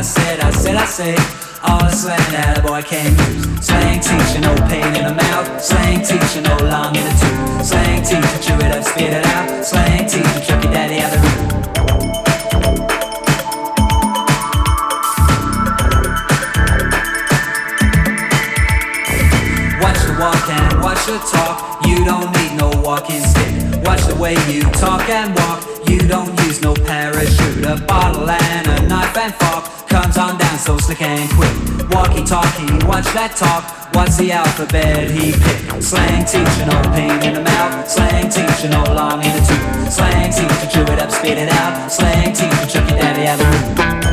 I said, I said, I said, all the slang that a boy can use. Slang teacher, no pain in the mouth. Slang teacher, no long in the tooth. Slang teacher, chew it up, spit it out. Slang teacher, chuck your daddy out the room. Watch the walk and watch the talk. You don't need no walking stick. Watch the way you talk and walk. You don't use no parachute. A bottle and a knife and fork comes on down so slick and quick. Walkie talkie, watch that talk. What's the alphabet he picked? Slang teacher, no pain in the mouth. Slang teacher, no long in the tooth. Slang teacher, chew it up, spit it out. Slang teacher, chuck your daddy out the.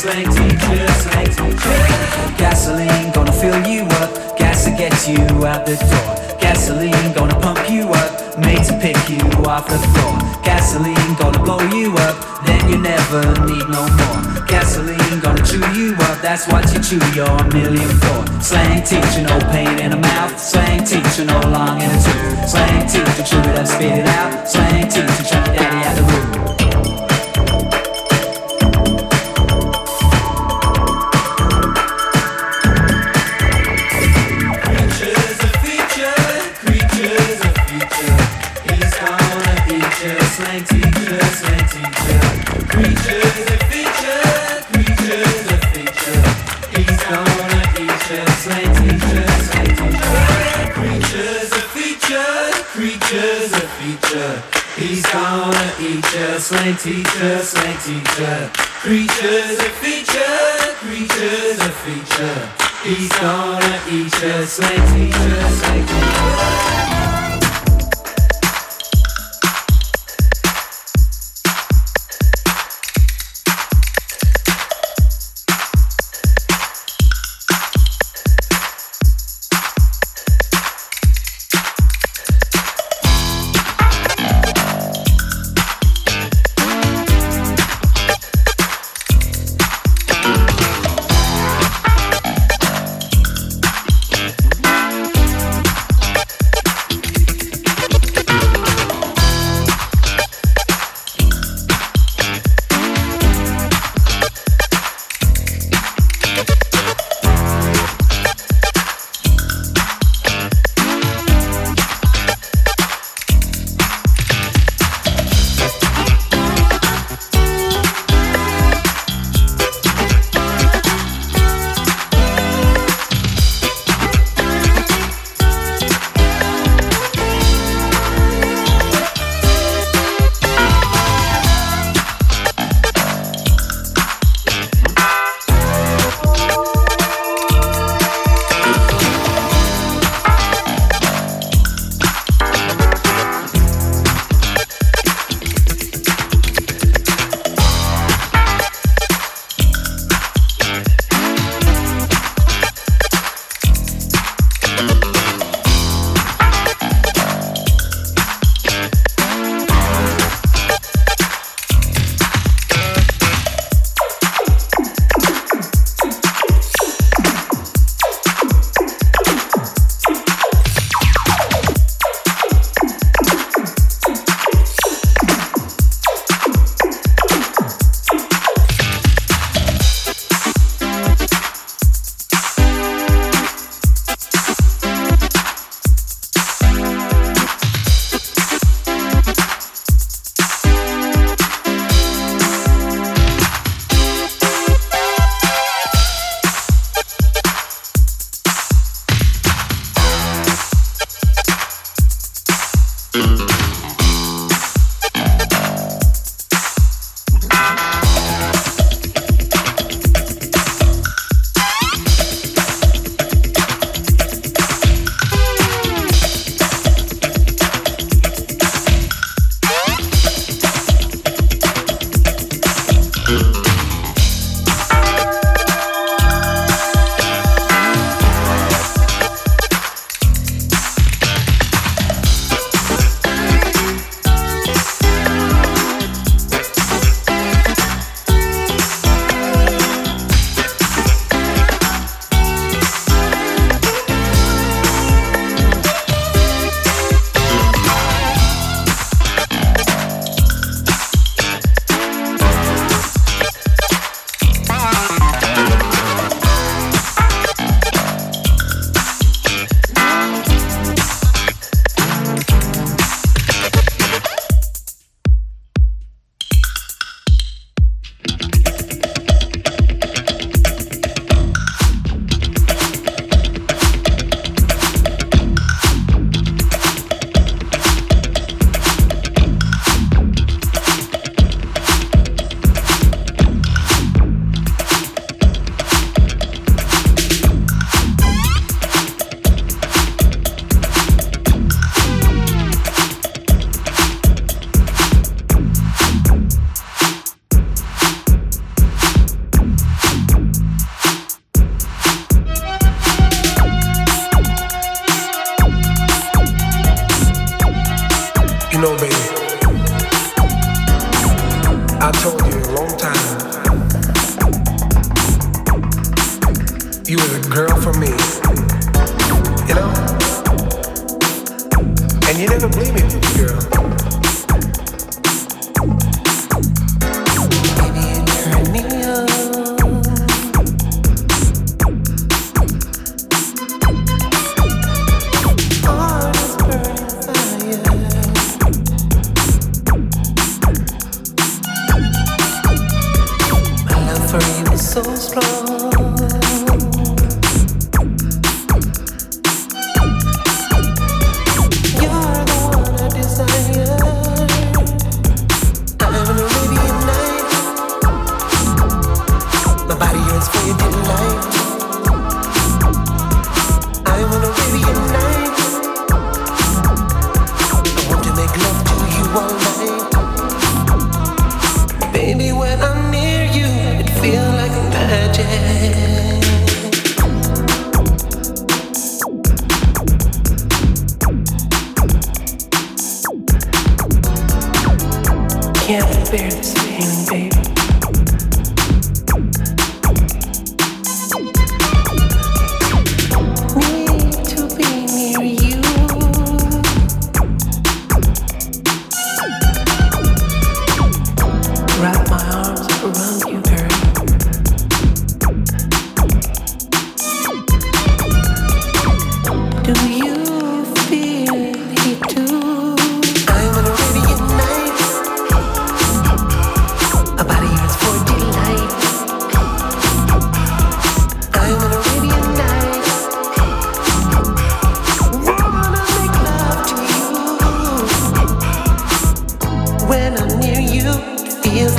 Slang teacher, slang teacher. Gasoline gonna fill you up, gas to get you out the door. Gasoline gonna pump you up, made to pick you off the floor. Gasoline gonna blow you up, then you never need no more. Gasoline gonna chew you up, that's what you chew your million for. Slang teacher, no pain in the mouth. Slang teacher, no long in the tooth. Slang teacher, chew it up, spit it out. Slang teacher, chuck your daddy out the room.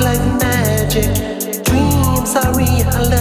like magic. Dreams are real.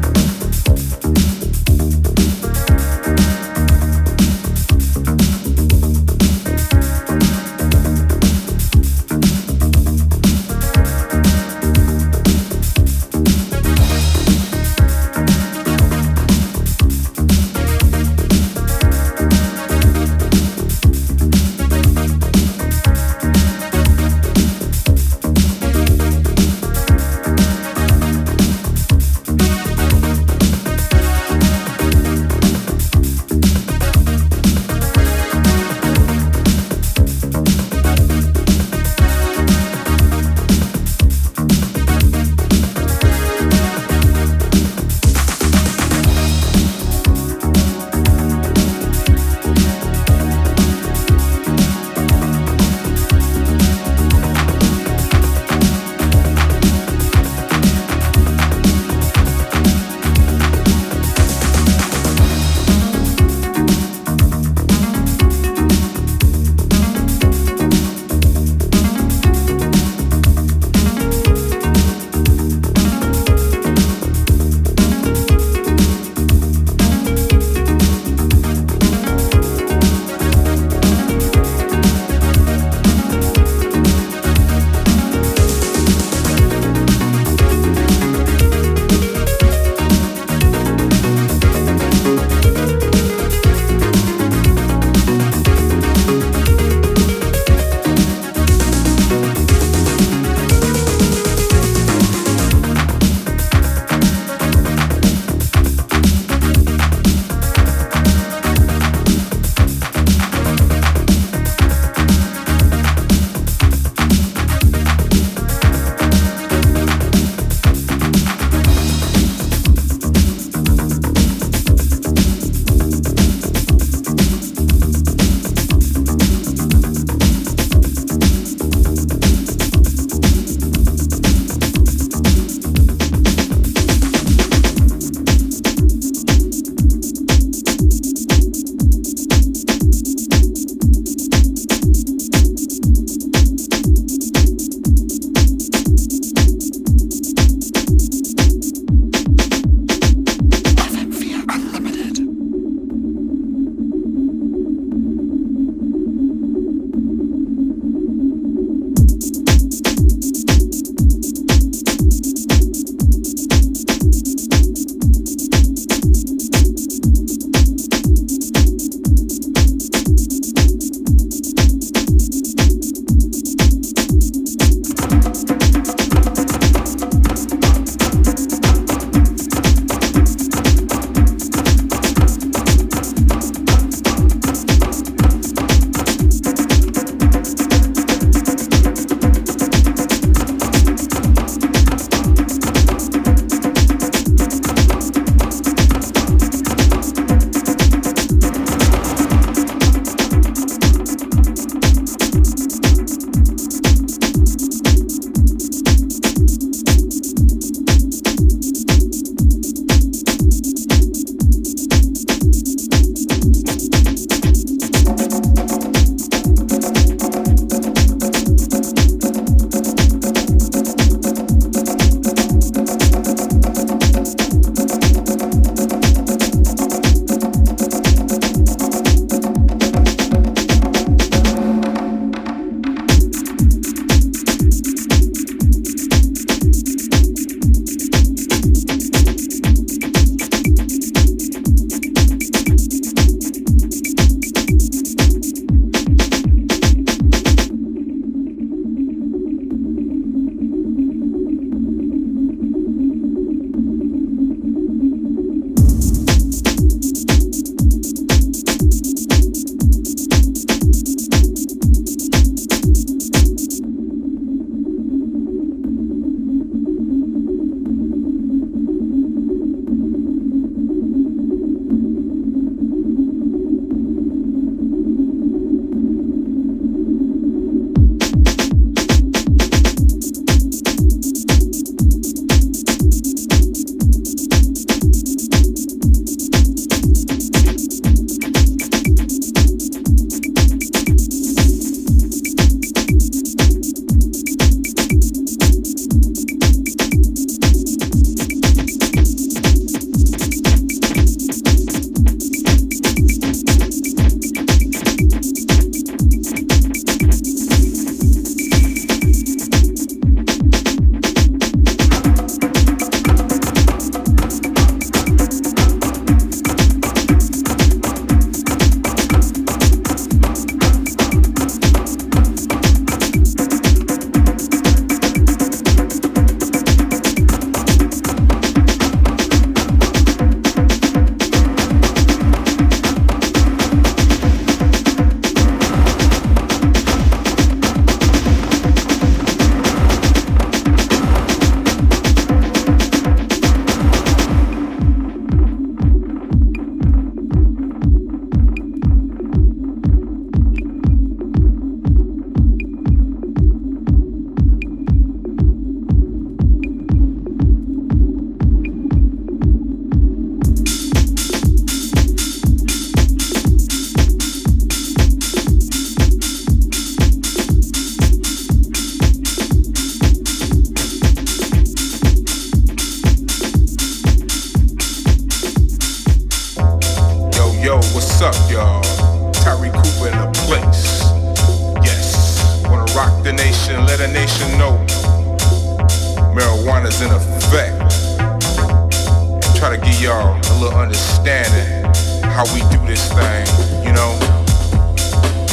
And try to give y'all a little understanding how we do this thing, you know?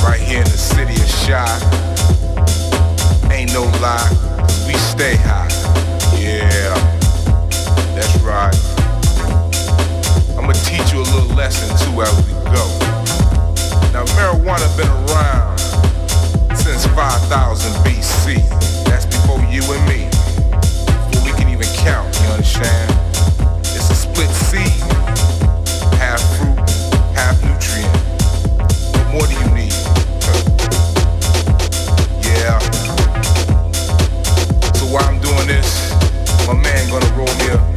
Right here in the city of Chi. Ain't no lie, we stay high. Yeah, that's right. I'ma teach you a little lesson too as we go. Now marijuana been around since 5000 BC. That's before you and me. Understand? It's a split seed. Half fruit, half nutrient. What more do you need? yeah. So while I'm doing this, my man gonna roll me a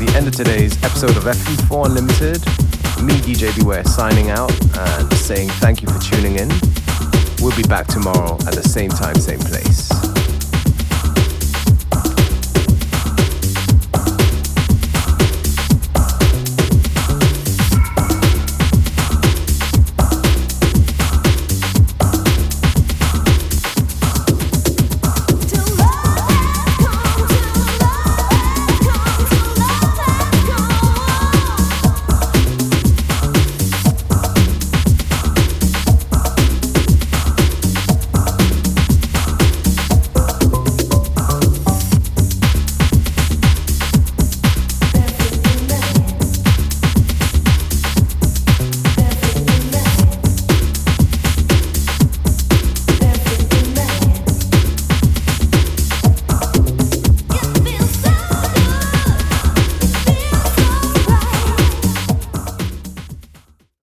the end of today's episode of FM4 Unlimited. Me, DJ Beware, signing out and saying thank you for tuning in. We'll be back tomorrow at the same time, same place.